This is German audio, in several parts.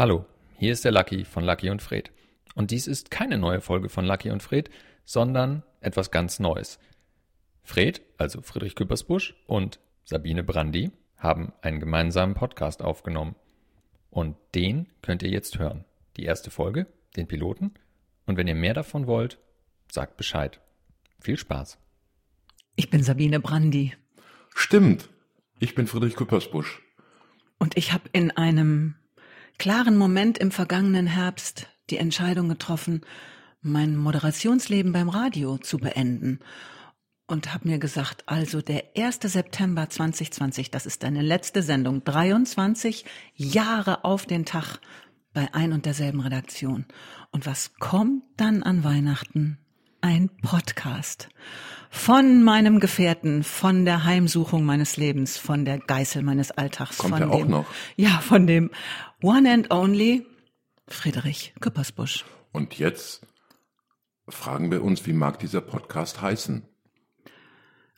Hallo, hier ist der Lucky von Lucky und Fred. Und dies ist keine neue Folge von Lucky und Fred, sondern etwas ganz Neues. Fred, also Friedrich Küppersbusch und Sabine Brandi haben einen gemeinsamen Podcast aufgenommen. Und den könnt ihr jetzt hören. Die erste Folge, den Piloten. Und wenn ihr mehr davon wollt, sagt Bescheid. Viel Spaß. Ich bin Sabine Brandi. Stimmt. Ich bin Friedrich Küppersbusch. Und ich habe in einem klaren Moment im vergangenen Herbst die Entscheidung getroffen, mein Moderationsleben beim Radio zu beenden und habe mir gesagt, also der 1. September 2020, das ist deine letzte Sendung, 23 Jahre auf den Tag bei ein und derselben Redaktion. Und was kommt dann an Weihnachten? Ein Podcast von meinem Gefährten, von der Heimsuchung meines Lebens, von der Geißel meines Alltags. Kommt von er auch dem, noch? Ja, von dem One and Only Friedrich Küppersbusch. Und jetzt fragen wir uns, wie mag dieser Podcast heißen?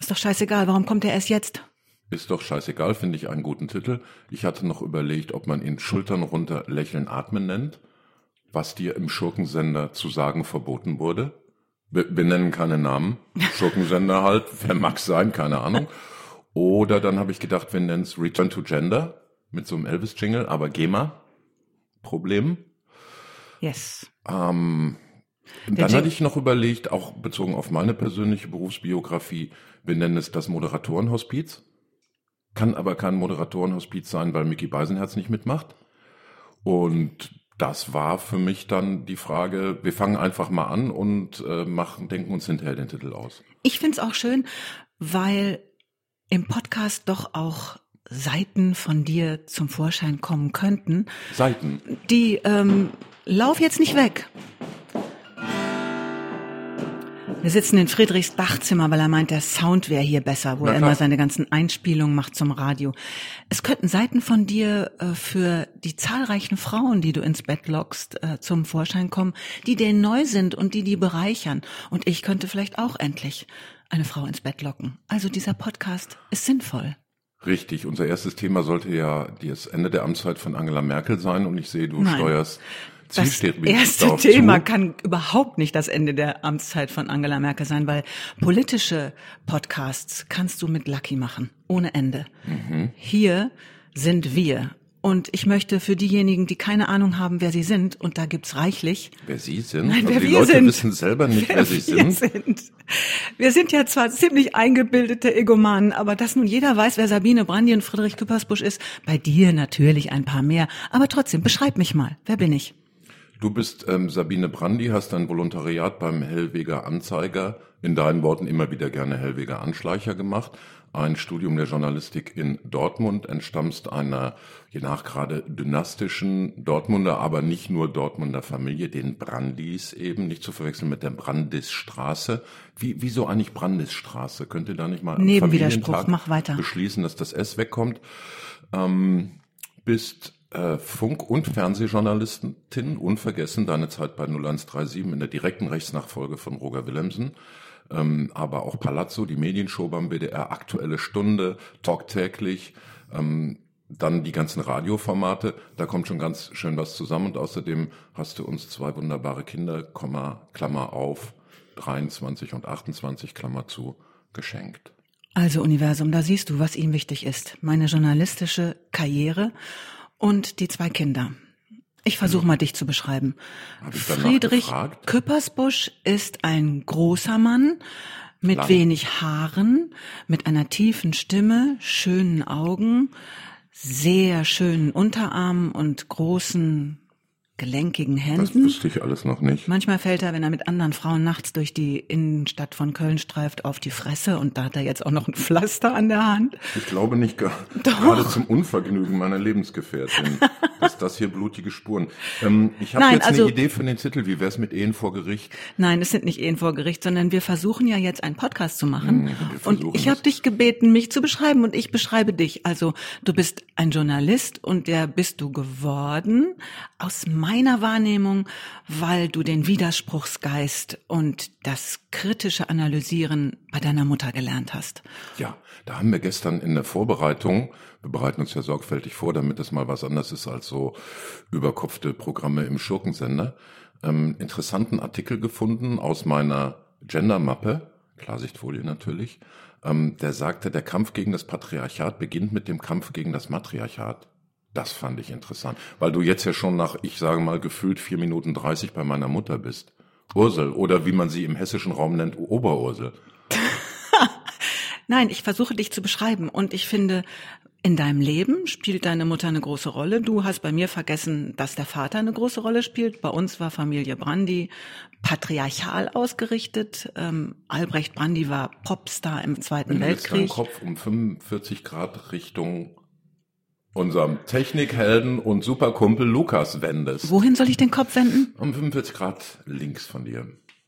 Ist doch scheißegal, warum kommt er erst jetzt? Ist doch scheißegal, finde ich einen guten Titel. Ich hatte noch überlegt, ob man ihn Schultern runter lächeln atmen nennt, was dir im Schurkensender zu sagen verboten wurde. Wir, wir nennen keine Namen. Schurkensender halt, wer mag sein, keine Ahnung. Oder dann habe ich gedacht, wir nennen es Return to Gender mit so einem Elvis-Jingle, aber GEMA. Problem. Yes. Ähm, dann Jing- hatte ich noch überlegt, auch bezogen auf meine persönliche Berufsbiografie, wir nennen es das Moderatorenhospiz. Kann aber kein Moderatorenhospiz sein, weil Mickey Beisenherz nicht mitmacht. Und das war für mich dann die Frage, wir fangen einfach mal an und äh, machen, denken uns hinterher den Titel aus. Ich find's auch schön, weil im Podcast doch auch Seiten von dir zum Vorschein kommen könnten. Seiten. Die ähm, lauf jetzt nicht weg. Wir sitzen in Friedrichs Bachzimmer, weil er meint, der Sound wäre hier besser, wo Na er klar. immer seine ganzen Einspielungen macht zum Radio. Es könnten Seiten von dir äh, für die zahlreichen Frauen, die du ins Bett lockst, äh, zum Vorschein kommen, die denen neu sind und die die bereichern. Und ich könnte vielleicht auch endlich eine Frau ins Bett locken. Also dieser Podcast ist sinnvoll. Richtig, unser erstes Thema sollte ja das Ende der Amtszeit von Angela Merkel sein und ich sehe, du Nein. steuerst Das zielstrebig erste Thema zu. kann überhaupt nicht das Ende der Amtszeit von Angela Merkel sein, weil politische Podcasts kannst du mit Lucky machen, ohne Ende. Mhm. Hier sind wir. Und ich möchte für diejenigen, die keine Ahnung haben, wer sie sind, und da gibt's reichlich, Wer Sie sind? Nein, also wer die wir Leute sind. wissen selber nicht, wer, sie wir sind. sind. Wir sind ja zwar ziemlich eingebildete Egomanen, aber dass nun jeder weiß, wer Sabine Brandi und Friedrich Küppersbusch ist, bei dir natürlich ein paar mehr. Aber trotzdem, beschreib mich mal. Wer bin ich? Du bist ähm, Sabine Brandi, hast ein Volontariat beim Hellweger Anzeiger, in deinen Worten immer wieder gerne Hellweger Anschleicher gemacht, ein Studium der Journalistik in Dortmund, entstammst einer, je nach gerade dynastischen Dortmunder, aber nicht nur Dortmunder Familie, den Brandis eben, nicht zu verwechseln mit der Brandisstraße. Wie, wieso eigentlich Brandisstraße? Könnt ihr da nicht mal Nebenwiderspruch, mach weiter. beschließen, dass das S wegkommt? Ähm, bist äh, Funk- und Fernsehjournalistin, unvergessen deine Zeit bei 0137 in der direkten Rechtsnachfolge von Roger Willemsen, ähm, aber auch Palazzo, die Medienshow beim BDR, Aktuelle Stunde, Talk täglich, ähm, dann die ganzen Radioformate, da kommt schon ganz schön was zusammen und außerdem hast du uns zwei wunderbare Kinder, Komma, Klammer auf, 23 und 28, Klammer zu, geschenkt. Also Universum, da siehst du, was ihm wichtig ist. Meine journalistische Karriere und die zwei Kinder. Ich versuche mal dich zu beschreiben. Friedrich gefragt? Küppersbusch ist ein großer Mann mit Lang. wenig Haaren, mit einer tiefen Stimme, schönen Augen, sehr schönen Unterarmen und großen, gelenkigen Das Händen. wüsste ich alles noch nicht. Manchmal fällt er, wenn er mit anderen Frauen nachts durch die Innenstadt von Köln streift, auf die Fresse und da hat er jetzt auch noch ein Pflaster an der Hand. Ich glaube nicht gar, Doch. gerade zum Unvergnügen meiner Lebensgefährtin, dass das hier blutige Spuren. Ähm, ich habe jetzt also- eine Idee für den Titel. Wie wär's mit Ehen vor Gericht? Nein, es sind nicht Ehen vor Gericht, sondern wir versuchen ja jetzt einen Podcast zu machen. Hm, und ich habe dich gebeten, mich zu beschreiben und ich beschreibe dich. Also du bist ein Journalist und der bist du geworden aus meiner Wahrnehmung, weil du den Widerspruchsgeist und das kritische Analysieren bei deiner Mutter gelernt hast. Ja, da haben wir gestern in der Vorbereitung, wir bereiten uns ja sorgfältig vor, damit es mal was anderes ist als so überkopfte Programme im Schurkensender, ähm, interessanten Artikel gefunden aus meiner Gender-Mappe, Klarsichtfolie natürlich, ähm, der sagte, der Kampf gegen das Patriarchat beginnt mit dem Kampf gegen das Matriarchat. Das fand ich interessant, weil du jetzt ja schon nach, ich sage mal, gefühlt vier Minuten dreißig bei meiner Mutter bist. Ursel oder wie man sie im hessischen Raum nennt, Oberursel. Nein, ich versuche dich zu beschreiben und ich finde, in deinem Leben spielt deine Mutter eine große Rolle. Du hast bei mir vergessen, dass der Vater eine große Rolle spielt. Bei uns war Familie Brandy patriarchal ausgerichtet. Ähm, Albrecht Brandy war Popstar im Zweiten Wenn Weltkrieg. Wenn du jetzt deinen Kopf um 45 Grad Richtung unserem Technikhelden und Superkumpel Lukas wendest. Wohin soll ich den Kopf wenden? Um 45 Grad links von dir.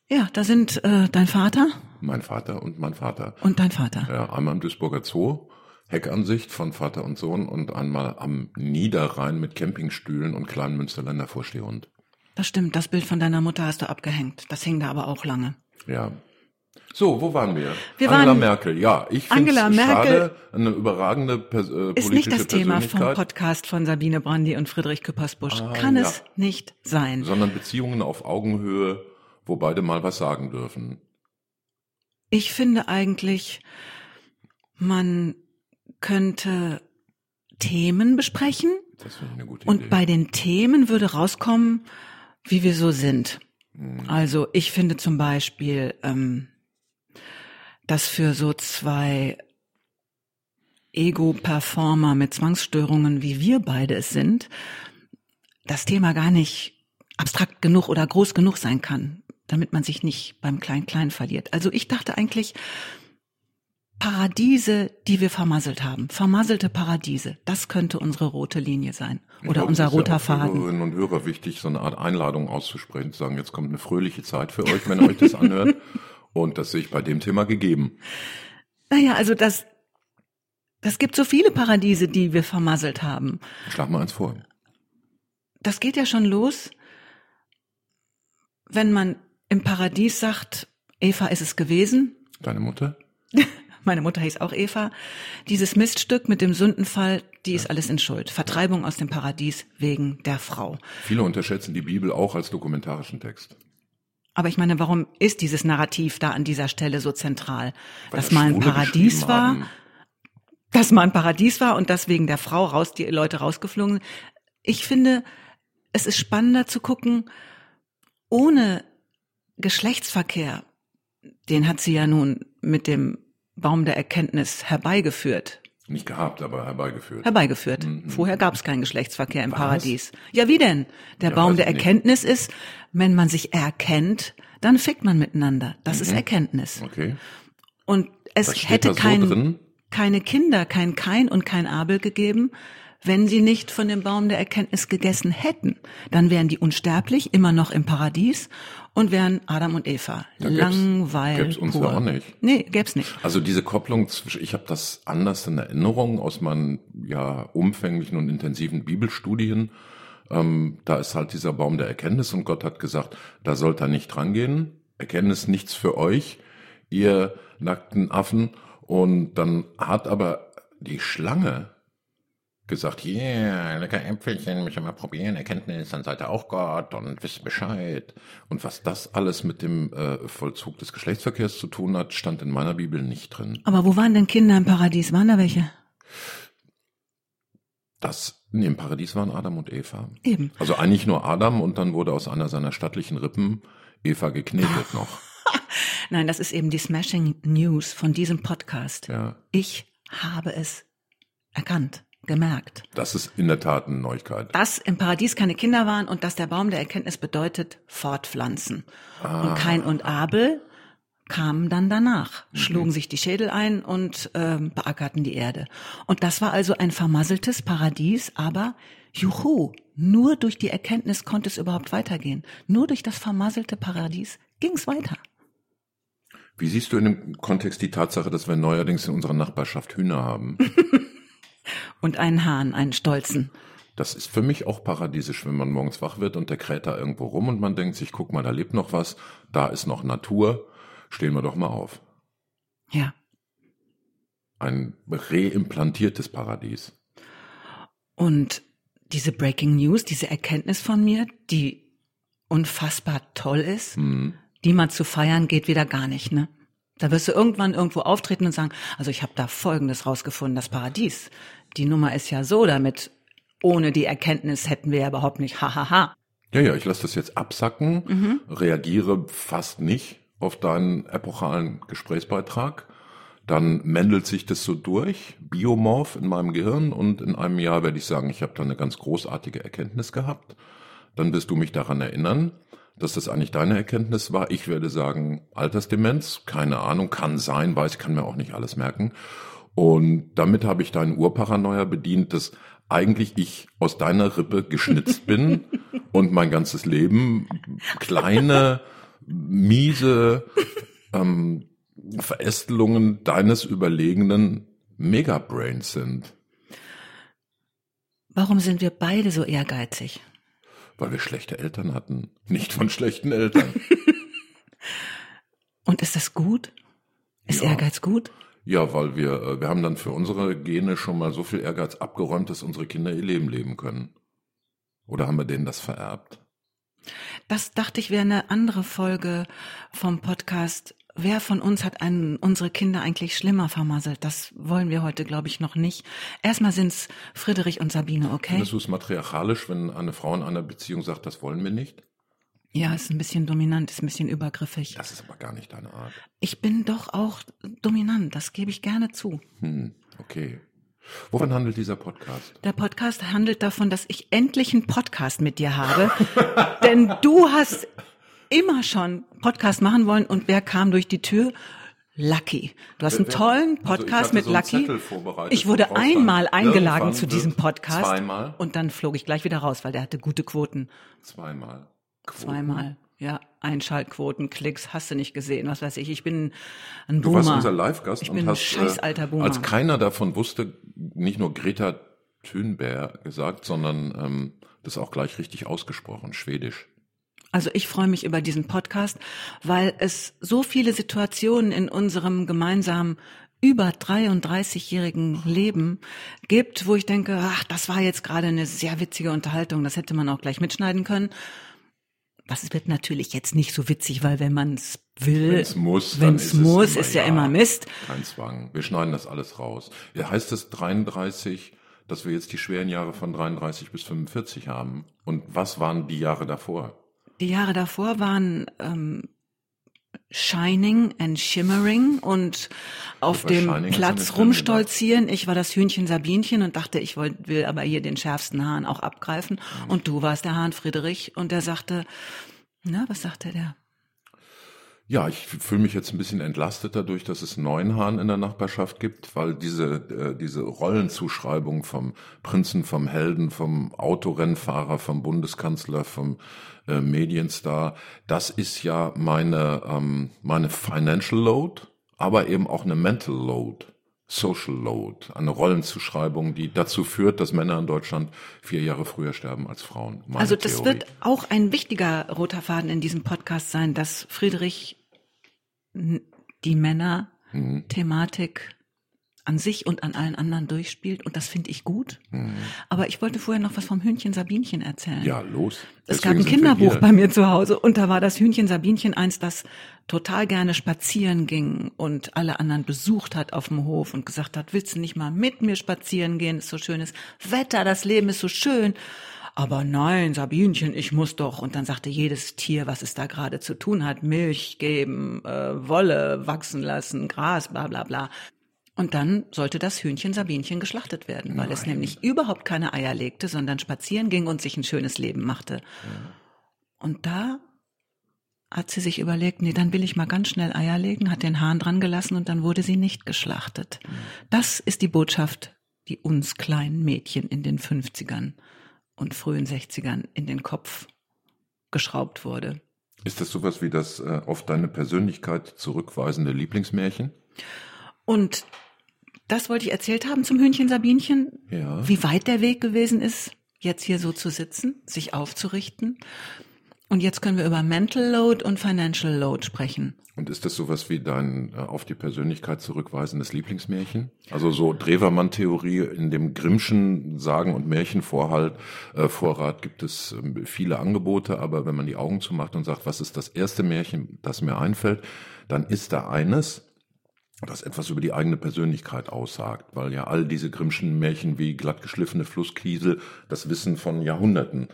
Ja, da sind äh, dein Vater. Mein Vater und mein Vater. Und dein Vater. Ja, einmal im Duisburger Zoo, Heckansicht von Vater und Sohn und einmal am Niederrhein mit Campingstühlen und kleinen Münsterländer Vorstehhund. Das stimmt, das Bild von deiner Mutter hast du abgehängt. Das hing da aber auch lange. Ja. So, wo waren wir? wir Angela waren, Merkel, ja. Ich finde es schade, eine überragende Pers äh, Ist nicht das Thema vom Podcast von Sabine Brandy und Friedrich Küppersbusch. Ah, Kann ja. es nicht sein. Sondern Beziehungen auf Augenhöhe, wo beide mal was sagen dürfen. Ich finde eigentlich, man könnte Themen besprechen. Das finde ich eine gute und Idee. bei den Themen würde rauskommen, wie wir so sind. Hm. Also ich finde zum Beispiel, ähm, dass für so zwei Ego-Performer mit Zwangsstörungen, wie wir beide es sind, das Thema gar nicht abstrakt genug oder groß genug sein kann, damit man sich nicht beim Klein-Klein verliert. Also ich dachte eigentlich, Paradiese, die wir vermasselt haben, vermasselte Paradiese, das könnte unsere rote Linie sein oder glaube, unser roter ja Faden. Hörerinnen und Hörer wichtig, so eine Art Einladung auszusprechen, zu sagen, jetzt kommt eine fröhliche Zeit für euch, wenn ihr euch das anhört. Und das sehe ich bei dem Thema gegeben. Naja, also das, das gibt so viele Paradiese, die wir vermasselt haben. Schlag mal eins vor. Das geht ja schon los, wenn man im Paradies sagt, Eva ist es gewesen. Deine Mutter? Meine Mutter hieß auch Eva. Dieses Miststück mit dem Sündenfall, die ist alles in Schuld. Vertreibung aus dem Paradies wegen der Frau. Viele unterschätzen die Bibel auch als dokumentarischen Text. Aber ich meine, warum ist dieses Narrativ da an dieser Stelle so zentral? Weil dass das mal ein Schwule Paradies war, haben. dass mal ein Paradies war und dass wegen der Frau raus die Leute rausgeflogen sind. Ich finde, es ist spannender zu gucken, ohne Geschlechtsverkehr, den hat sie ja nun mit dem Baum der Erkenntnis herbeigeführt. Nicht gehabt, aber herbeigeführt. Herbeigeführt. Vorher gab es keinen Geschlechtsverkehr im Was? Paradies. Ja, wie denn? Der Ja, Baum weiß der ich nicht. Erkenntnis ist, wenn man sich erkennt, dann fickt man miteinander. Das Mhm. ist Erkenntnis. Okay. Und es steht hätte so kein, keine Kinder, kein Kain und kein Abel gegeben, wenn sie nicht von dem Baum der Erkenntnis gegessen hätten. Dann wären die unsterblich, immer noch im Paradies und wären Adam und Eva. Da gäb's- Langweil gäb's uns pur. ja auch nicht. Nee, gäb's nicht. Also diese Kopplung zwischen, ich habe das anders in Erinnerung aus meinen ja umfänglichen und intensiven Bibelstudien. Ähm, da ist halt dieser Baum der Erkenntnis und Gott hat gesagt, da sollt ihr nicht drangehen. Erkenntnis nichts für euch, ihr nackten Affen. Und dann hat aber die Schlange gesagt, yeah, lecker Äpfelchen, wir mal probieren, Erkenntnis, dann seid ihr auch Gott und wisst Bescheid. Und was das alles mit dem äh, Vollzug des Geschlechtsverkehrs zu tun hat, stand in meiner Bibel nicht drin. Aber wo waren denn Kinder im Paradies? Waren da welche? Das, nee, im Paradies waren Adam und Eva. Eben. Also eigentlich nur Adam und dann wurde aus einer seiner stattlichen Rippen Eva geknetet noch. Nein, das ist eben die Smashing News von diesem Podcast. Ja, Ich habe es erkannt, gemerkt, das ist in der Tat eine Neuigkeit. dass im Paradies keine Kinder waren und dass der Baum der Erkenntnis bedeutet fortpflanzen. Und Kain und Abel kamen dann danach, schlugen sich die Schädel ein und ähm, beackerten die Erde. Und das war also ein vermasseltes Paradies, aber juhu, nur durch die Erkenntnis konnte es überhaupt weitergehen. Nur durch das vermasselte Paradies ging es weiter. Wie siehst du in dem Kontext die Tatsache, dass wir neuerdings in unserer Nachbarschaft Hühner haben? Und einen Hahn, einen stolzen. Das ist für mich auch paradiesisch, wenn man morgens wach wird und der kräht da irgendwo rum und man denkt sich, guck mal, da lebt noch was, da ist noch Natur, stehen wir doch mal auf. Ja. Ein reimplantiertes Paradies. Und diese Breaking News, diese Erkenntnis von mir, die unfassbar toll ist, Mhm. die mal zu feiern, geht wieder gar nicht, ne? Da wirst du irgendwann irgendwo auftreten und sagen, also ich habe da Folgendes rausgefunden, das Paradies. Die Nummer ist ja so, damit ohne die Erkenntnis hätten wir ja überhaupt nicht, hahaha. Ja, ja, ich lasse das jetzt absacken, reagiere fast nicht auf deinen epochalen Gesprächsbeitrag. Dann mändelt sich das so durch, biomorph in meinem Gehirn und in einem Jahr werde ich sagen, ich habe da eine ganz großartige Erkenntnis gehabt. Dann wirst du mich daran erinnern, dass das eigentlich deine Erkenntnis war. Ich werde sagen, Altersdemenz, keine Ahnung, kann sein, weiß, kann mir auch nicht alles merken. Und damit habe ich deinen Urparanoia bedient, dass eigentlich ich aus deiner Rippe geschnitzt bin und mein ganzes Leben kleine, miese ähm, Verästelungen deines überlegenen Megabrains sind, Warum sind wir beide so ehrgeizig? weil wir schlechte Eltern hatten. Nicht von schlechten Eltern. Und ist das gut? Ist Ja. Ehrgeiz gut? Ja, weil wir, äh, wir haben dann für unsere Gene schon mal so viel Ehrgeiz abgeräumt, dass unsere Kinder ihr Leben leben können. Oder haben wir denen das vererbt? Das dachte ich wäre eine andere Folge vom Podcast. Wer von uns hat einen, unsere Kinder eigentlich schlimmer vermasselt? Das wollen wir heute, glaube ich, noch nicht. Erstmal sind's Friedrich und Sabine, okay? Findest du es matriarchalisch, wenn eine Frau in einer Beziehung sagt, das wollen wir nicht? Ja, ist ein bisschen dominant, ist ein bisschen übergriffig. Das ist aber gar nicht deine Art. Ich bin doch auch dominant, das gebe ich gerne zu. Hm, okay. Wovon handelt dieser Podcast? Der Podcast handelt davon, dass ich endlich einen Podcast mit dir habe. Denn du hast immer schon Podcast machen wollen und wer kam durch die Tür? Lucky. Du hast einen tollen also ich Podcast hatte mit so Lucky. Ich wurde einmal eingeladen zu diesem Podcast zweimal? und dann flog ich gleich wieder raus, weil der hatte gute Quoten. Zweimal. Quoten. Zweimal. Ja, Einschaltquoten, Klicks, hast du nicht gesehen, was weiß ich. Ich bin ein Du Boomer. warst unser Live-Gast Ich und bin ein hast, scheiß alter Boomer. als keiner davon wusste, nicht nur Greta Thunberg gesagt, sondern ähm, das auch gleich richtig ausgesprochen, schwedisch. Also ich freue mich über diesen Podcast, weil es so viele Situationen in unserem gemeinsamen über 33-jährigen Leben gibt, wo ich denke, ach, das war jetzt gerade eine sehr witzige Unterhaltung, das hätte man auch gleich mitschneiden können. Das wird natürlich jetzt nicht so witzig, weil wenn man es will, Wenn's muss, dann wenn's ist es muss, immer, ist ja ja. immer Mist. Kein Zwang. Wir schneiden das alles raus. Ja, heißt es 33, dass wir jetzt die schweren Jahre von 33 bis 45 haben? Und was waren die Jahre davor? Die Jahre davor waren ähm, Shining and Shimmering und auf dem Shining Platz rumstolzieren. Ich war das Hühnchen Sabinchen und dachte, ich wollt, will aber hier den schärfsten Hahn auch abgreifen. Mhm. Und du warst der Hahn Friedrich und der sagte, na, was sagte der? Ja, ich fühle mich jetzt ein bisschen entlastet dadurch, dass es neun Hahn in der Nachbarschaft gibt, weil diese, äh, diese Rollenzuschreibung vom Prinzen, vom Helden, vom Autorennfahrer, vom Bundeskanzler, vom äh, Medienstar, das ist ja meine, ähm, meine Financial Load, aber eben auch eine Mental Load. Social Load, eine Rollenzuschreibung, die dazu führt, dass Männer in Deutschland vier Jahre früher sterben als Frauen. Meine also das Theorie. wird auch ein wichtiger roter Faden in diesem Podcast sein, dass Friedrich die Männer-Thematik an sich und an allen anderen durchspielt und das finde ich gut. Aber ich wollte vorher noch was vom Hühnchen Sabinchen erzählen. Ja, los. Es Deswegen gab ein Kinderbuch bei mir zu Hause und da war das Hühnchen Sabinchen eins, das total gerne spazieren ging und alle anderen besucht hat auf dem Hof und gesagt hat, willst du nicht mal mit mir spazieren gehen? Ist so schönes Wetter, das Leben ist so schön. Aber nein, Sabinchen, ich muss doch. Und dann sagte jedes Tier, was es da gerade zu tun hat, Milch geben, äh, Wolle wachsen lassen, Gras, bla bla bla. Und dann sollte das Hühnchen Sabinchen geschlachtet werden, weil es Nein. nämlich überhaupt keine Eier legte, sondern spazieren ging und sich ein schönes Leben machte. Und da hat sie sich überlegt, nee, dann will ich mal ganz schnell Eier legen, hat den Hahn dran gelassen und dann wurde sie nicht geschlachtet. Das ist die Botschaft, die uns kleinen Mädchen in den 50ern und frühen 60ern in den Kopf geschraubt wurde. Ist das sowas wie das äh, auf deine Persönlichkeit zurückweisende Lieblingsmärchen? Und das wollte ich erzählt haben zum Hühnchen Sabinchen, Ja. wie weit der Weg gewesen ist. jetzt hier so zu sitzen, sich aufzurichten. Und jetzt können wir über Mental Load und Financial Load sprechen. Und ist das sowas wie dein äh, auf die Persönlichkeit zurückweisendes Lieblingsmärchen? Also so Drewermann-Theorie in dem Grimmschen Sagen- und Märchenvorhalt, äh, Vorrat gibt es äh, viele Angebote, aber wenn man die Augen zumacht und sagt, was ist das erste Märchen, das mir einfällt, dann ist da eines, das etwas über die eigene Persönlichkeit aussagt, weil ja all diese Grimmschen Märchen wie glattgeschliffene Flusskiesel das Wissen von Jahrhunderten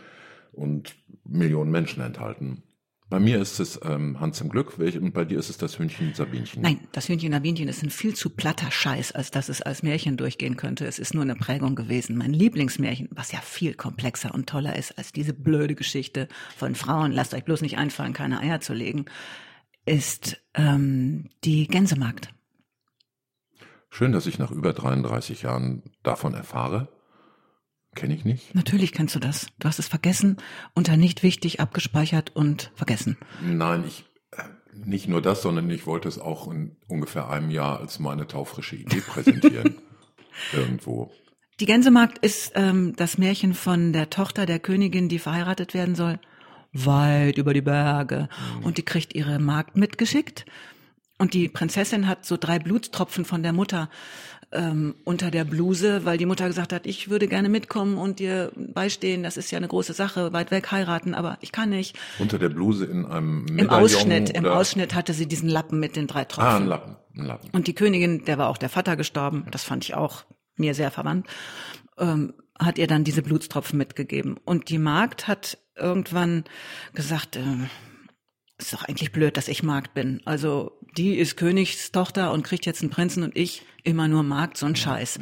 und Millionen Menschen enthalten. Bei mir ist es ähm, Hans im Glück, welch, und bei dir ist es das Hühnchen Sabinchen. Nein, das Hühnchen Sabinchen ist ein viel zu platter Scheiß, als dass es als Märchen durchgehen könnte. Es ist nur eine Prägung gewesen. Mein Lieblingsmärchen, was ja viel komplexer und toller ist als diese blöde Geschichte von Frauen, lasst euch bloß nicht einfallen, keine Eier zu legen, ist ähm, die Gänsemarkt. Schön, dass ich nach über 33 Jahren davon erfahre. Kenne ich nicht. Natürlich kennst du das. Du hast es vergessen, unter nicht wichtig abgespeichert und vergessen. Nein, ich äh, nicht nur das, sondern ich wollte es auch in ungefähr einem Jahr als meine taufrische Idee präsentieren. Irgendwo. Die Gänsemarkt ist ähm, das Märchen von der Tochter der Königin, die verheiratet werden soll, weit über die Berge. Mhm. Und die kriegt ihre Magd mitgeschickt. Und die Prinzessin hat so drei Blutstropfen von der Mutter ähm, unter der Bluse, weil die Mutter gesagt hat, ich würde gerne mitkommen und dir beistehen. Das ist ja eine große Sache, weit weg heiraten, aber ich kann nicht. Unter der Bluse in einem Medaillon Im Ausschnitt, oder? im Ausschnitt hatte sie diesen Lappen mit den drei Tropfen. Ah, ein Lappen, ein Lappen. Und die Königin, der war auch der Vater gestorben, das fand ich auch mir sehr verwandt, ähm, hat ihr dann diese Blutstropfen mitgegeben. Und die Magd hat irgendwann gesagt, äh, ist doch eigentlich blöd, dass ich Magd bin. Also die ist Königstochter und kriegt jetzt einen Prinzen und ich immer nur Magd, so ein Scheiß.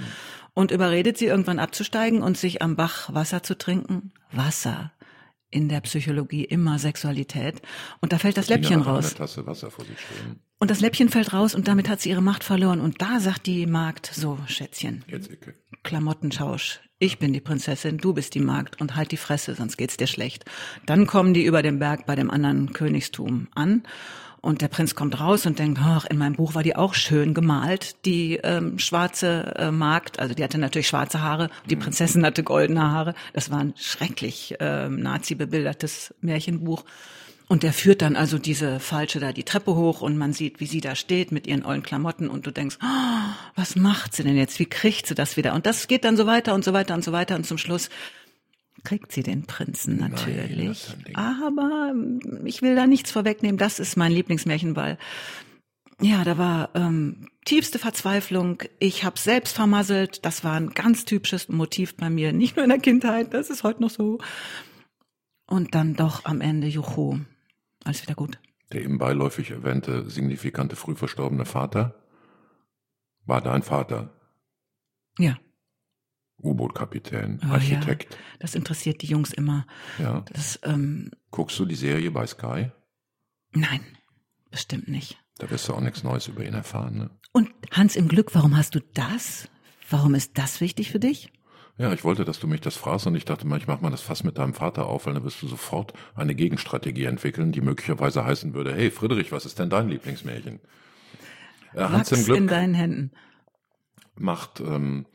Und überredet sie irgendwann abzusteigen und sich am Bach Wasser zu trinken. Wasser. In der Psychologie immer Sexualität. Und da fällt das Läppchen raus. Tasse Wasser vor sich stehen. Und das Läppchen fällt raus und damit hat sie ihre Macht verloren. Und da sagt die Magd, so, Schätzchen. Jetzt Ecke. Klamottentausch. Ich bin die Prinzessin, du bist die Magd und halt die Fresse, sonst geht's dir schlecht. Dann kommen die über den Berg bei dem anderen Königstum an und der Prinz kommt raus und denkt, ach, in meinem Buch war die auch schön gemalt, die ähm, schwarze äh, Magd, also die hatte natürlich schwarze Haare, die mhm. Prinzessin hatte goldene Haare. Das war ein schrecklich ähm, nazi bebildertes Märchenbuch. Und der führt dann also diese Falsche da die Treppe hoch und man sieht, wie sie da steht mit ihren ollen Klamotten und du denkst, oh, was macht sie denn jetzt? Wie kriegt sie das wieder? Und das geht dann so weiter und so weiter und so weiter und zum Schluss kriegt sie den Prinzen natürlich. Nein, Aber ich will da nichts vorwegnehmen. Das ist mein Lieblingsmärchen, weil ja, da war ähm, tiefste Verzweiflung. Ich habe selbst vermasselt. Das war ein ganz typisches Motiv bei mir, nicht nur in der Kindheit. Das ist heute noch so. Und dann doch am Ende, juhu, alles wieder gut. Der eben beiläufig erwähnte signifikante früh verstorbene Vater war dein Vater. Ja. U-Boot-Kapitän, oh, Architekt. Ja. Das interessiert die Jungs immer. Ja. Das, ähm, Guckst du die Serie bei Sky? Nein, bestimmt nicht. Da wirst du auch nichts Neues über ihn erfahren. Ne? Und Hans im Glück, warum hast du das? Warum ist das wichtig für dich? Ja, ich wollte, dass du mich das fragst und ich dachte mal, ich mach mal das Fass mit deinem Vater auf, weil dann wirst du sofort eine Gegenstrategie entwickeln, die möglicherweise heißen würde, hey Friedrich, was ist denn dein Lieblingsmärchen? Äh, Hans im Glück in deinen Händen. Macht ähm,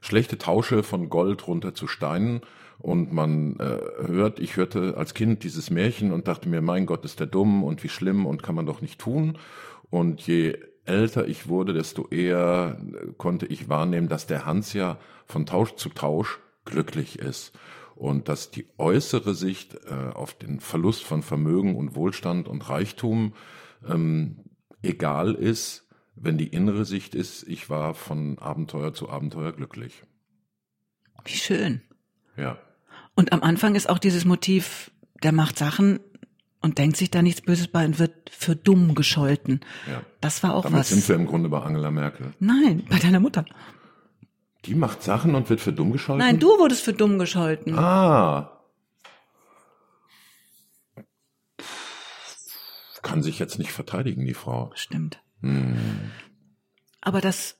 schlechte Tausche von Gold runter zu Steinen und man äh, hört, ich hörte als Kind dieses Märchen und dachte mir, mein Gott, ist der dumm und wie schlimm und kann man doch nicht tun. Und je älter ich wurde, desto eher konnte ich wahrnehmen, dass der Hans ja von Tausch zu Tausch glücklich ist und dass die äußere Sicht äh, auf den Verlust von Vermögen und Wohlstand und Reichtum ähm, egal ist, wenn die innere Sicht ist, ich war von Abenteuer zu Abenteuer glücklich. Wie schön. Ja. Und am Anfang ist auch dieses Motiv, der macht Sachen, und denkt sich da nichts Böses bei und wird für dumm gescholten. Ja. Das war auch Damit was. sind wir im Grunde bei Angela Merkel. Nein, bei deiner Mutter. Die macht Sachen und wird für dumm gescholten? Nein, du wurdest für dumm gescholten. Ah. Kann sich jetzt nicht verteidigen, die Frau. Stimmt. Hm. Aber das.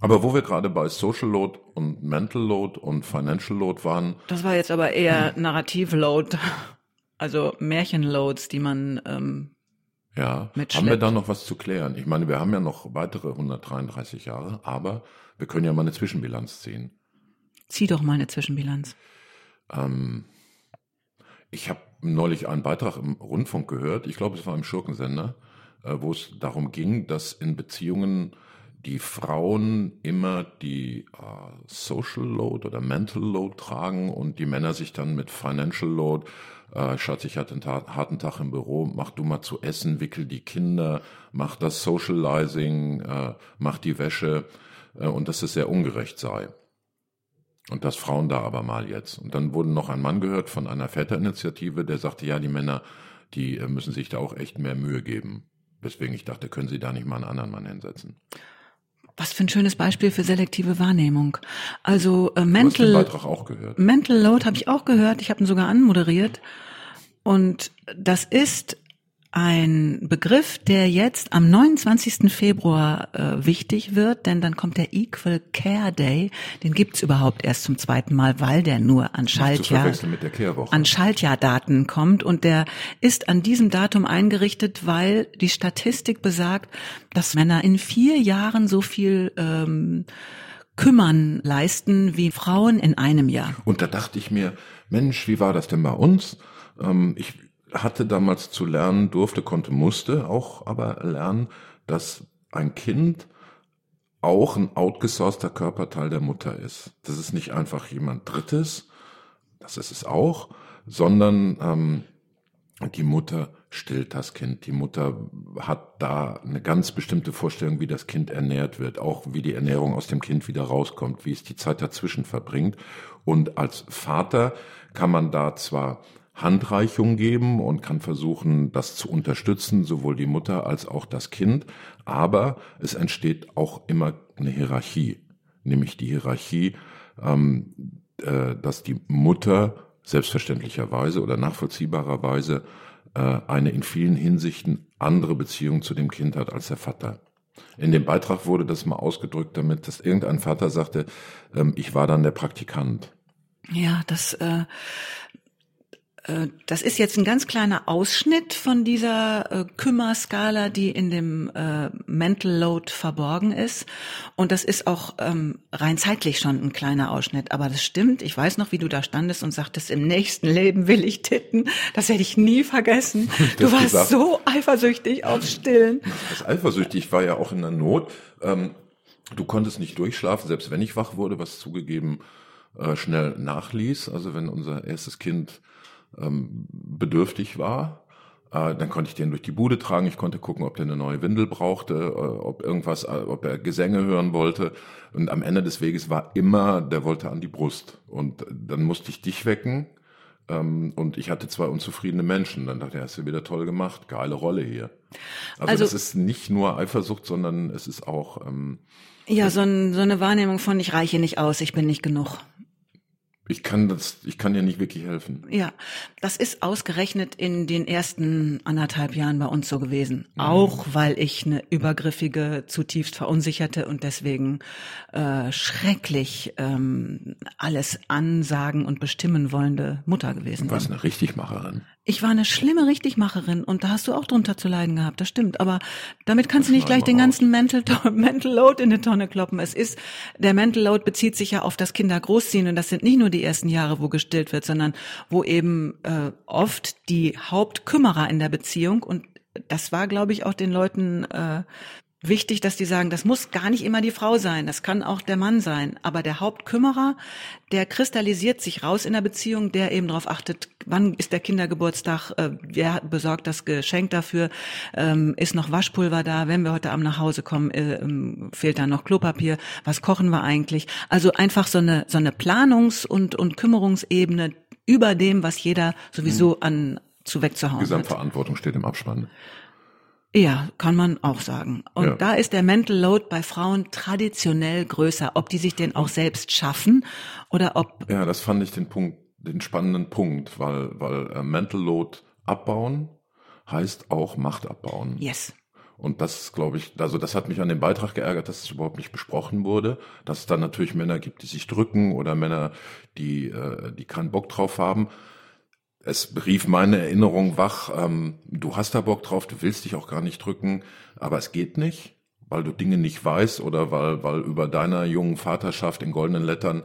Aber wo wir gerade bei Social Load und Mental Load und Financial Load waren. Das war jetzt aber eher hm. Narrativ Load. Also Märchenloads, die man ähm, ja, haben wir da noch was zu klären? Ich meine, wir haben ja noch weitere 133 Jahre, aber wir können ja mal eine Zwischenbilanz ziehen. Zieh doch mal eine Zwischenbilanz. Ähm, ich habe neulich einen Beitrag im Rundfunk gehört, ich glaube, es war im Schurkensender, wo es darum ging, dass in Beziehungen die Frauen immer die äh, Social Load oder Mental Load tragen und die Männer sich dann mit Financial Load, äh, Schatz, ich hatte einen harten Tag im Büro, mach du mal zu essen, wickel die Kinder, mach das Socializing, äh, mach die Wäsche äh, und dass es sehr ungerecht sei. Und dass Frauen da aber mal jetzt. Und dann wurde noch ein Mann gehört von einer Väterinitiative, der sagte, ja, die Männer, die äh, müssen sich da auch echt mehr Mühe geben. Weswegen ich dachte, können Sie da nicht mal einen anderen Mann hinsetzen? Was für ein schönes Beispiel für selektive Wahrnehmung. Also äh, Mental, du hast den Beitrag auch gehört. Mental Load habe ich auch gehört. Ich habe ihn sogar anmoderiert. Und das ist ein Begriff, der jetzt am 29. Februar äh, wichtig wird, denn dann kommt der Equal Care Day. Den gibt's überhaupt erst zum zweiten Mal, weil der nur an Schaltjahr, an Schaltjahrdaten kommt. Und der ist an diesem Datum eingerichtet, weil die Statistik besagt, dass Männer in vier Jahren so viel ähm, Kümmern leisten wie Frauen in einem Jahr. Und da dachte ich mir, Mensch, wie war das denn bei uns? Ähm, ich hatte damals zu lernen, durfte, konnte, musste auch aber lernen, dass ein Kind auch ein outgesourceter Körperteil der Mutter ist. Das ist nicht einfach jemand Drittes, das ist es auch, sondern ähm, die Mutter stillt das Kind. Die Mutter hat da eine ganz bestimmte Vorstellung, wie das Kind ernährt wird, auch wie die Ernährung aus dem Kind wieder rauskommt, wie es die Zeit dazwischen verbringt. Und als Vater kann man da zwar Handreichung geben und kann versuchen, das zu unterstützen, sowohl die Mutter als auch das Kind. Aber es entsteht auch immer eine Hierarchie, nämlich die Hierarchie, ähm, äh, dass die Mutter selbstverständlicherweise oder nachvollziehbarerweise äh, eine in vielen Hinsichten andere Beziehung zu dem Kind hat als der Vater. In dem Beitrag wurde das mal ausgedrückt damit, dass irgendein Vater sagte, ähm, ich war dann der Praktikant. Ja, das äh, das ist jetzt ein ganz kleiner Ausschnitt von dieser äh, Kümmerskala, die in dem äh, Mental Load verborgen ist. Und das ist auch ähm, rein zeitlich schon ein kleiner Ausschnitt. Aber das stimmt. Ich weiß noch, wie du da standest und sagtest, im nächsten Leben will ich titten. Das hätte ich nie vergessen. Du warst gesagt. so eifersüchtig aufs Stillen. Das eifersüchtig war ja auch in der Not. Ähm, du konntest nicht durchschlafen, selbst wenn ich wach wurde, was zugegeben äh, schnell nachließ. Also wenn unser erstes Kind ähm, bedürftig war. Äh, dann konnte ich den durch die Bude tragen. Ich konnte gucken, ob der eine neue Windel brauchte, äh, ob irgendwas, äh, ob er Gesänge hören wollte. Und am Ende des Weges war immer, der wollte an die Brust. Und dann musste ich dich wecken. Ähm, und ich hatte zwei unzufriedene Menschen. Dann dachte ich, hast du wieder toll gemacht, geile Rolle hier. Also, also das ist nicht nur Eifersucht, sondern es ist auch ähm, ja so, ein, so eine Wahrnehmung von ich reiche nicht aus, ich bin nicht genug. Ich kann das, ich kann dir nicht wirklich helfen. Ja, das ist ausgerechnet in den ersten anderthalb Jahren bei uns so gewesen. Mhm. Auch weil ich eine übergriffige, zutiefst verunsicherte und deswegen äh, schrecklich ähm, alles ansagen und bestimmen wollende Mutter gewesen bin. Du warst eine Richtigmacherin. Ich war eine schlimme Richtigmacherin und da hast du auch drunter zu leiden gehabt, das stimmt. Aber damit kannst das du nicht gleich den ganzen Mental, Mental Load in die Tonne kloppen. Es ist, der Mental Load bezieht sich ja auf das Kinder großziehen und das sind nicht nur die ersten Jahre, wo gestillt wird, sondern wo eben äh, oft die Hauptkümmerer in der Beziehung und das war, glaube ich, auch den Leuten äh, wichtig, dass die sagen, das muss gar nicht immer die Frau sein, das kann auch der Mann sein. Aber der Hauptkümmerer, der kristallisiert sich raus in der Beziehung, der eben darauf achtet, wann ist der Kindergeburtstag, äh, wer besorgt das Geschenk dafür, ähm, ist noch Waschpulver da, wenn wir heute Abend nach Hause kommen, äh, ähm, fehlt da noch Klopapier, was kochen wir eigentlich? Also einfach so eine, so eine Planungs- und, und Kümmerungsebene über dem, was jeder sowieso mhm. an zu wegzuhauen Gesamtverantwortung hat. steht im Abspann. Ja, kann man auch sagen. Und ja. da ist der Mental Load bei Frauen traditionell größer, ob die sich den auch selbst schaffen oder ob. Ja, das fand ich den Punkt, den spannenden Punkt, weil, weil äh, Mental Load abbauen heißt auch Macht abbauen. Yes. Und das glaube ich, also das hat mich an dem Beitrag geärgert, dass es überhaupt nicht besprochen wurde, dass es dann natürlich Männer gibt, die sich drücken oder Männer, die, äh, die keinen Bock drauf haben es rief meine Erinnerung wach, ähm, du hast da Bock drauf, du willst dich auch gar nicht drücken, aber es geht nicht, weil du Dinge nicht weißt oder weil, weil über deiner jungen Vaterschaft in goldenen Lettern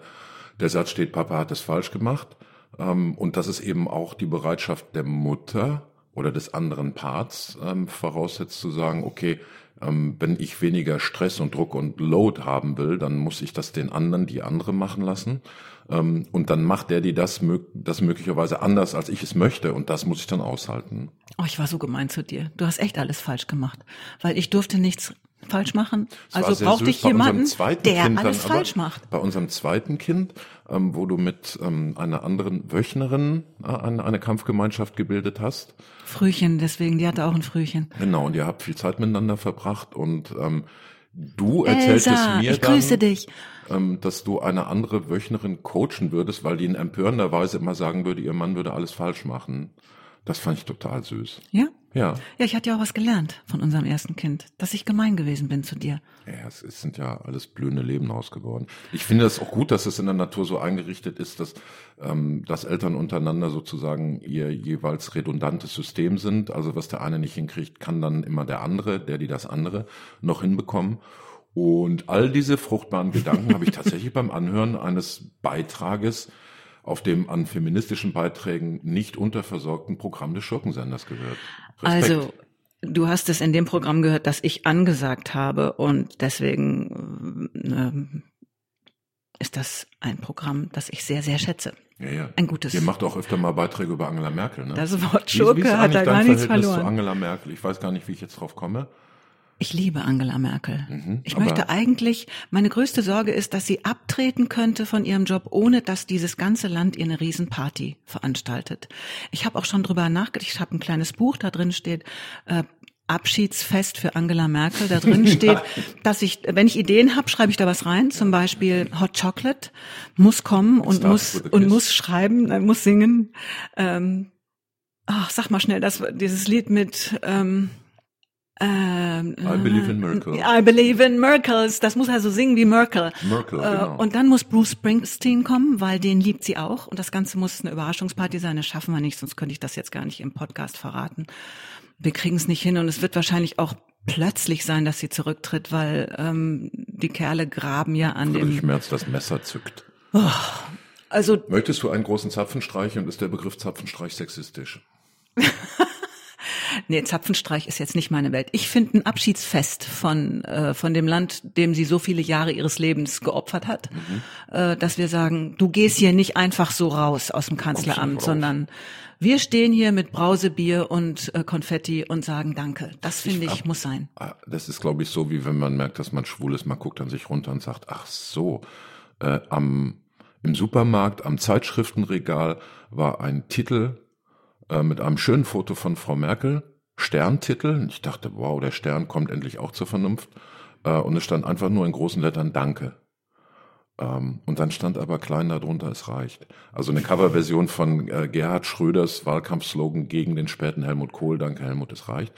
der Satz steht, Papa hat es falsch gemacht. Ähm, und das ist eben auch die Bereitschaft der Mutter oder des anderen Parts ähm, voraussetzt zu sagen, okay, ähm, wenn ich weniger Stress und Druck und Load haben will, dann muss ich das den anderen, die andere machen lassen. Ähm, und dann macht der die das, das möglicherweise anders, als ich es möchte. Und das muss ich dann aushalten. Oh, ich war so gemein zu dir. Du hast echt alles falsch gemacht. Weil ich durfte nichts falsch machen. Das also brauchte ich jemanden, der kind alles dann, falsch macht. Bei unserem zweiten Kind, ähm, wo du mit ähm, einer anderen Wöchnerin äh, eine, eine Kampfgemeinschaft gebildet hast. Frühchen, deswegen, die hatte auch ein Frühchen. Genau, und ihr habt viel Zeit miteinander verbracht und ähm, du erzähltest Elsa, mir ich grüße dann, dich. Ähm, dass du eine andere Wöchnerin coachen würdest, weil die in empörender Weise immer sagen würde, ihr Mann würde alles falsch machen. Das fand ich total süß. Ja? Ja. Ja, ich hatte ja auch was gelernt von unserem ersten Kind, dass ich gemein gewesen bin zu dir. Ja, es, es sind ja alles blühende Leben ausgeworden. Ich finde es auch gut, dass es in der Natur so eingerichtet ist, dass, ähm, dass Eltern untereinander sozusagen ihr jeweils redundantes System sind. Also was der eine nicht hinkriegt, kann dann immer der andere, der die das andere noch hinbekommen. Und all diese fruchtbaren Gedanken habe ich tatsächlich beim Anhören eines Beitrages auf dem an feministischen Beiträgen nicht unterversorgten Programm des Schurkensenders gehört. Respekt. Also, du hast es in dem Programm gehört, das ich angesagt habe und deswegen ähm, ist das ein Programm, das ich sehr, sehr schätze. ja, ja. Ein gutes. Ihr macht auch öfter mal Beiträge über Angela Merkel, ne? Das Wort Wie- Schurke wie ist hat da gar nichts Verhältnis verloren. zu Angela Merkel? Ich weiß gar nicht, wie ich jetzt drauf komme. Ich liebe Angela Merkel. Mhm, ich möchte eigentlich, meine größte Sorge ist, dass sie abtreten könnte von ihrem Job, ohne dass dieses ganze Land ihr eine Riesenparty veranstaltet. Ich habe auch schon drüber nachgedacht, ich habe ein kleines Buch, da drin steht, äh, Abschiedsfest für Angela Merkel. Da drin steht, dass ich, wenn ich Ideen habe, schreibe ich da was rein. Zum Beispiel Hot Chocolate muss kommen und muss und muss schreiben, äh, muss singen. Ähm, ach, sag mal schnell, das dieses Lied mit ähm, ähm, I believe in Merkel. I believe in Merkels. Das muss also singen wie Merkel. Merkel, Äh, genau. Und dann muss Bruce Springsteen kommen, weil den liebt sie auch. Und das Ganze muss eine Überraschungsparty sein. Das schaffen wir nicht, sonst könnte ich das jetzt gar nicht im Podcast verraten. Wir kriegen es nicht hin und es wird wahrscheinlich auch plötzlich sein, dass sie zurücktritt, weil ähm, die Kerle graben ja an Friedrich dem. Merz das Messer zückt. Also Möchtest du einen großen Zapfenstreich und ist der Begriff Zapfenstreich sexistisch? Nee, Zapfenstreich ist jetzt nicht meine Welt. Ich finde ein Abschiedsfest von, äh, von dem Land, dem sie so viele Jahre ihres Lebens geopfert hat, äh, dass wir sagen, du gehst hier nicht einfach so raus aus dem Kanzleramt, sondern wir stehen hier mit Brausebier und äh, Konfetti und sagen Danke. Das finde ich, ab- muss sein. Ah, Das ist, glaube ich, so, wie wenn man merkt, dass man schwul ist. Man guckt an sich runter und sagt, ach so, äh, am, im Supermarkt, am Zeitschriftenregal war ein Titel äh, mit einem schönen Foto von Frau Merkel, Sterntitel. Ich dachte, wow, der Stern kommt endlich auch zur Vernunft. Äh, und es stand einfach nur in großen Lettern Danke. Ähm, und dann stand aber klein darunter, es reicht. Also eine Coverversion von äh, Gerhard Schröders Wahlkampfslogan gegen den späten Helmut Kohl, danke Helmut, es reicht.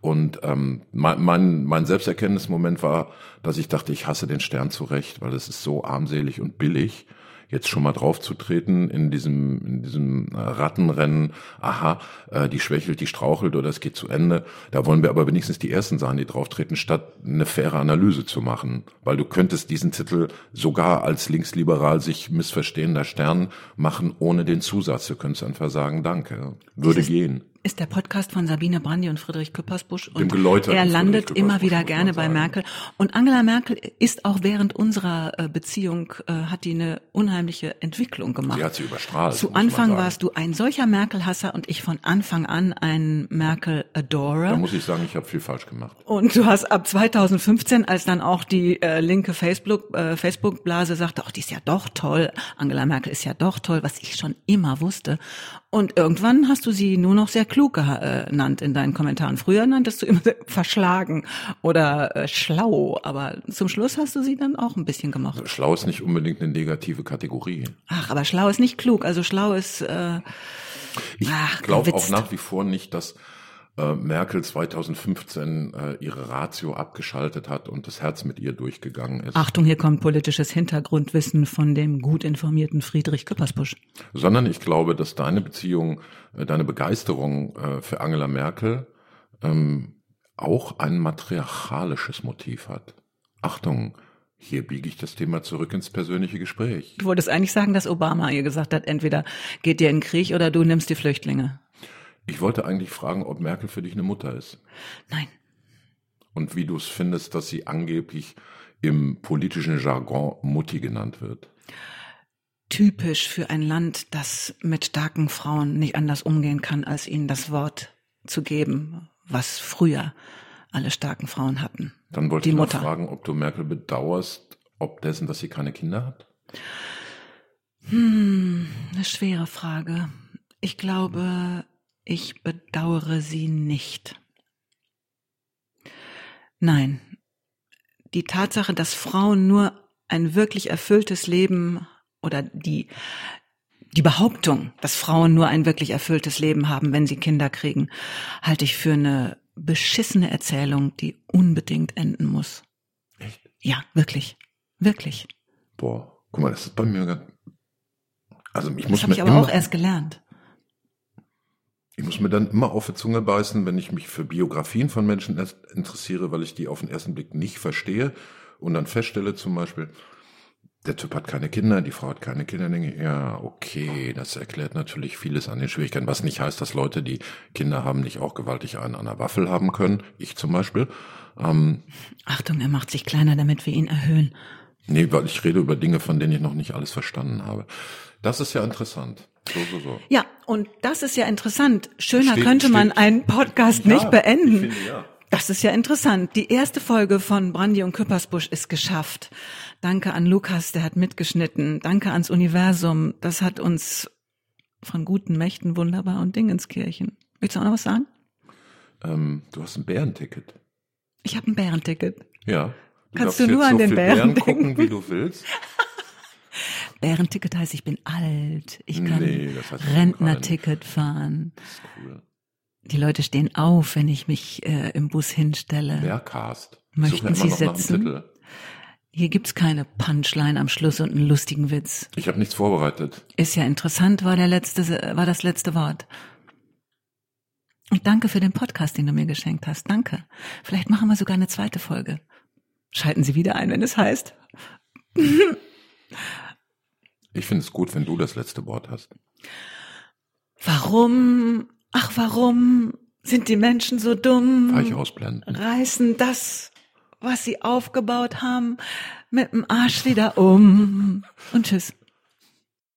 Und ähm, mein, mein, mein Selbsterkenntnismoment war, dass ich dachte, ich hasse den Stern zurecht, weil es ist so armselig und billig jetzt schon mal draufzutreten in diesem, in diesem äh, Rattenrennen, aha, äh, die schwächelt, die strauchelt oder es geht zu Ende. Da wollen wir aber wenigstens die Ersten sein, die drauftreten, statt eine faire Analyse zu machen. Weil du könntest diesen Titel sogar als linksliberal sich missverstehender Stern machen, ohne den Zusatz. Du könntest einfach sagen, danke. Würde Dieses- gehen. Ist der Podcast von Sabine Brandi und Friedrich Küppersbusch und er landet immer wieder gerne bei. Merkel. Und Angela Merkel ist auch während unserer äh, Beziehung, äh, hat die eine unheimliche Entwicklung gemacht. Sie hat sie überstrahlt. Zu Anfang warst du ein solcher Merkel-Hasser und ich von Anfang an ein Da Merkel-Adorer. muss ich sagen, ich habe viel falsch gemacht. Und du hast ab 2015, als dann auch die äh, linke Facebook, äh, Facebook-Blase sagte, ach, die ist ja doch toll, Angela Merkel ist ja doch toll, was ich schon immer wusste. Und irgendwann hast du sie nur noch sehr klug geha- äh, genannt in deinen Kommentaren. Früher nanntest du immer verschlagen oder äh, schlau, aber zum Schluss hast du sie dann auch ein bisschen gemocht. Schlau ist nicht unbedingt eine negative Kategorie. Ach, aber schlau ist nicht klug. Also schlau ist äh, Ich glaube auch nach wie vor nicht, dass äh, Merkel 2015 äh, ihre Ratio abgeschaltet hat und das Herz mit ihr durchgegangen ist, Achtung, hier kommt politisches Hintergrundwissen von dem gut informierten Friedrich Küppersbusch. sondern ich glaube, dass deine Beziehung, äh, deine Begeisterung äh, für Angela Merkel ähm, auch ein matriarchalisches Motiv hat. Achtung, Hier biege ich das Thema zurück ins persönliche Gespräch. Du wolltest eigentlich sagen, dass Obama ihr gesagt hat, entweder geht ihr in den Krieg oder du nimmst die Flüchtlinge. Ich wollte eigentlich fragen, ob Merkel für dich eine Mutter ist. Nein. Und wie du es findest, dass sie angeblich im politischen Jargon Mutti genannt wird. Typisch für ein Land, das mit starken Frauen nicht anders umgehen kann, als ihnen das Wort zu geben, was früher alle starken Frauen hatten. Dann wollte Die ich Mutter. fragen, ob du Merkel bedauerst, ob dessen, dass sie keine Kinder hat. Hm, eine schwere Frage. Ich glaube, ich bedauere sie nicht. Nein. Die Tatsache, dass Frauen nur ein wirklich erfülltes Leben oder die, die Behauptung, dass Frauen nur ein wirklich erfülltes Leben haben, wenn sie Kinder kriegen, halte ich für eine beschissene Erzählung, die unbedingt enden muss. Echt? Ja, wirklich. Wirklich. Boah, guck mal, das ist bei mir ganz. Also ich Das muss habe mir ich aber immer, auch erst gelernt. Ich muss mir dann immer auf die Zunge beißen, wenn ich mich für Biografien von Menschen interessiere, weil ich die auf den ersten Blick nicht verstehe und dann feststelle zum Beispiel, der Typ hat keine Kinder, die Frau hat keine Kinder, denke ich, ja, okay, das erklärt natürlich vieles an den Schwierigkeiten, was nicht heißt, dass Leute, die Kinder haben, nicht auch gewaltig einen an der Waffel haben können, ich zum Beispiel. Ähm, Achtung, er macht sich kleiner, damit wir ihn erhöhen. nee, weil ich rede über Dinge, von denen ich noch nicht alles verstanden habe. Das ist ja interessant. So, so, so. Ja, und das ist ja interessant. Schöner Steht- könnte man steht- einen Podcast Ja, nicht beenden. finde, ja. Das ist ja interessant. Die erste Folge von Brandy und Küppersbusch ist geschafft. Danke an Lukas, der hat mitgeschnitten. Danke ans Universum. Das hat uns von guten Mächten wunderbar und Dingenskirchen. Willst du auch noch was sagen? Ähm, du hast ein Bärenticket. Ich habe ein Bärenticket. Ja. Kannst darfst du nur an so den viel Bären gucken, denken? wie du willst. Bärenticket heißt, ich bin alt. Ich kann Nee, Rentnerticket fahren. Das ist cool. Die Leute stehen auf, wenn ich mich äh, im Bus hinstelle. Bärcast. Möchten Sie sitzen? Hier gibt's keine Punchline am Schluss und einen lustigen Witz. Ich habe nichts vorbereitet. Ist ja interessant, war der letzte, war das letzte Wort. Und danke für den Podcast, den du mir geschenkt hast. Danke. Vielleicht machen wir sogar eine zweite Folge. Schalten Sie wieder ein, wenn es heißt. Ich finde es gut, wenn du das letzte Wort hast. Warum, ach warum sind die Menschen so dumm? Weich ausblenden. Reißen das, was sie aufgebaut haben, mit dem Arsch wieder um. Und tschüss.